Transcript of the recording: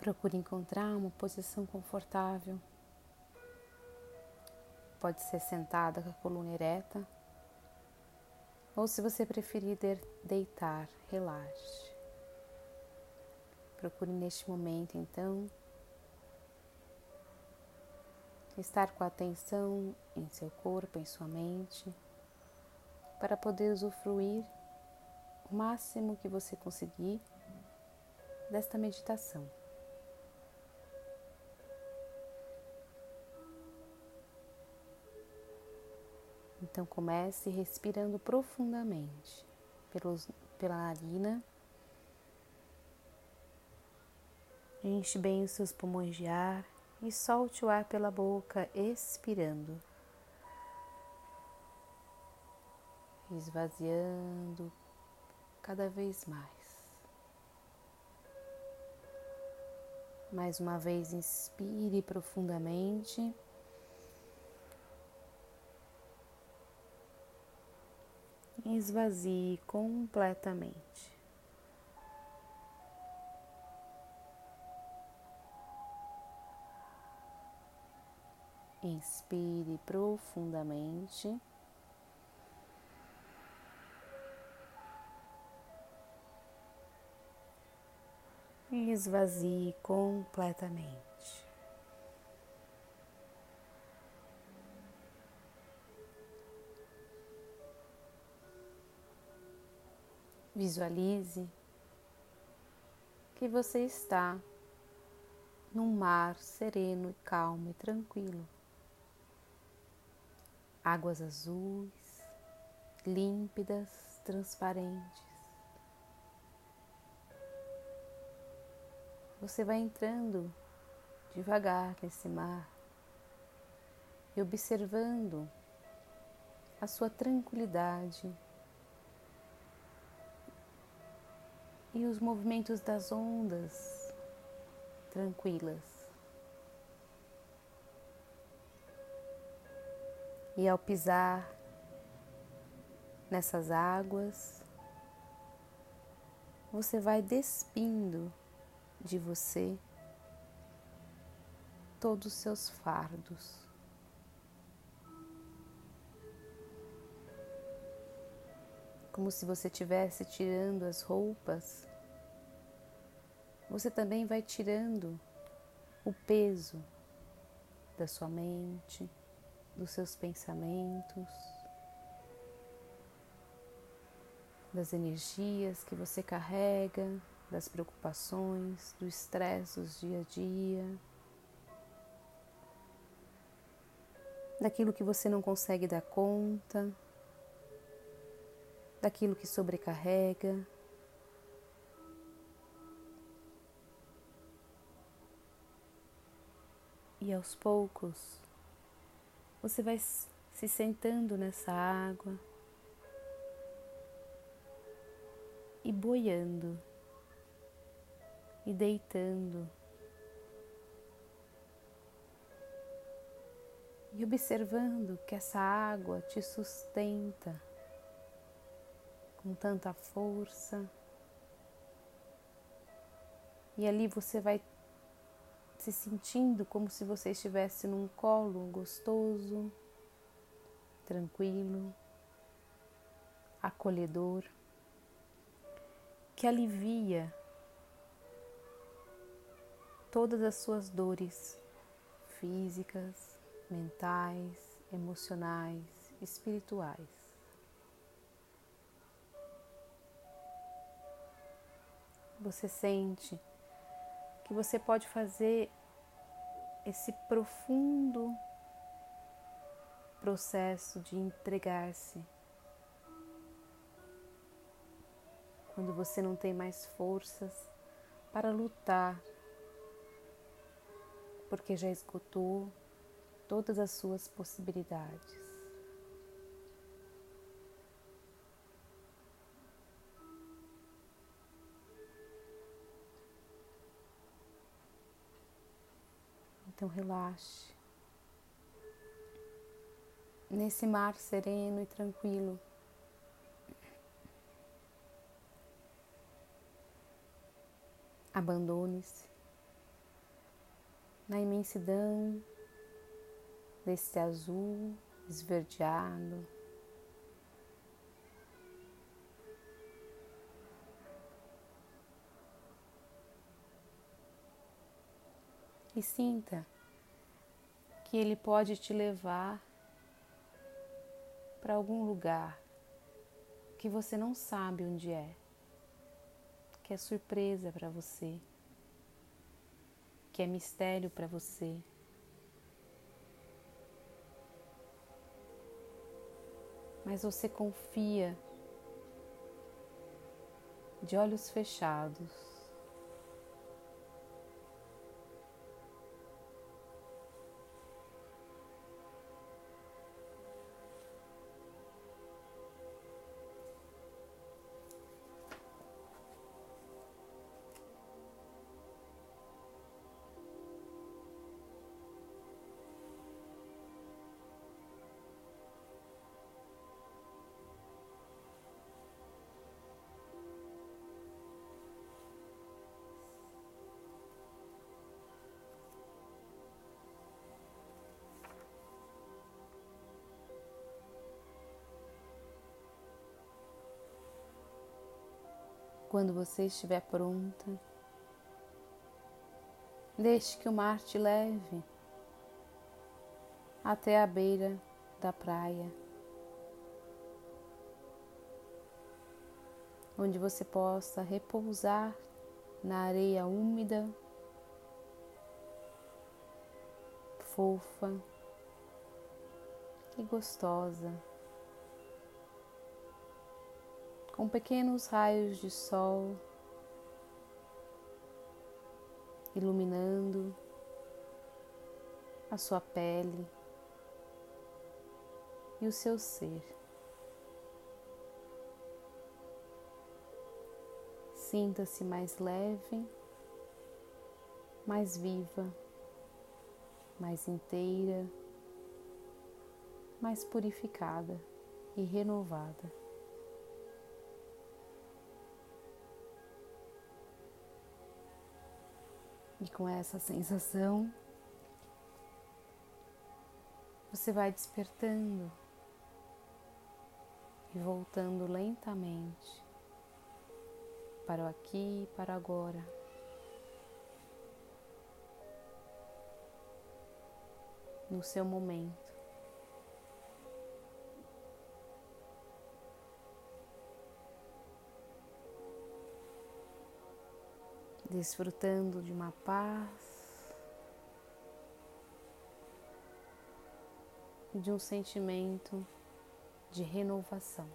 Procure encontrar uma posição confortável. Pode ser sentada com a coluna ereta, ou se você preferir deitar, relaxe. Procure neste momento, então, estar com atenção em seu corpo, em sua mente, para poder usufruir o máximo que você conseguir desta meditação. Então comece respirando profundamente pelos, pela narina. Enche bem os seus pulmões de ar e solte o ar pela boca, expirando. Esvaziando cada vez mais. Mais uma vez, inspire profundamente. Esvazie completamente. Inspire profundamente. E esvazie completamente. Visualize que você está num mar sereno calmo e tranquilo águas azuis, límpidas, transparentes. Você vai entrando devagar nesse mar e observando a sua tranquilidade e os movimentos das ondas tranquilas. E ao pisar nessas águas, você vai despindo de você todos os seus fardos. Como se você estivesse tirando as roupas, você também vai tirando o peso da sua mente, dos seus pensamentos, das energias que você carrega, das preocupações, do estresse dos dia a dia, daquilo que você não consegue dar conta, daquilo que sobrecarrega. E aos poucos, você vai se sentando nessa água e boiando e deitando e observando que essa água te sustenta com tanta força. E ali você vai se sentindo como se você estivesse num colo gostoso, tranquilo, acolhedor, que alivia todas as suas dores físicas, mentais, emocionais, espirituais. Você sente que você pode fazer esse profundo processo de entregar-se. Quando você não tem mais forças para lutar, porque já esgotou todas as suas possibilidades. Então relaxe. Nesse mar sereno e tranquilo. Abandone-se na imensidão desse azul esverdeado. E sinta que ele pode te levar para algum lugar que você não sabe onde é, que é surpresa para você, que é mistério para você. Mas você confia de olhos fechados. Quando você estiver pronta, deixe que o mar te leve até a beira da praia, onde você possa repousar na areia úmida, fofa e gostosa. Com pequenos raios de sol iluminando a sua pele e o seu ser. Sinta-se mais leve, mais viva, mais inteira, mais purificada e renovada. E com essa sensação, você vai despertando e voltando lentamente para o aqui e para agora. No seu momento. Desfrutando de uma paz de um sentimento de renovação.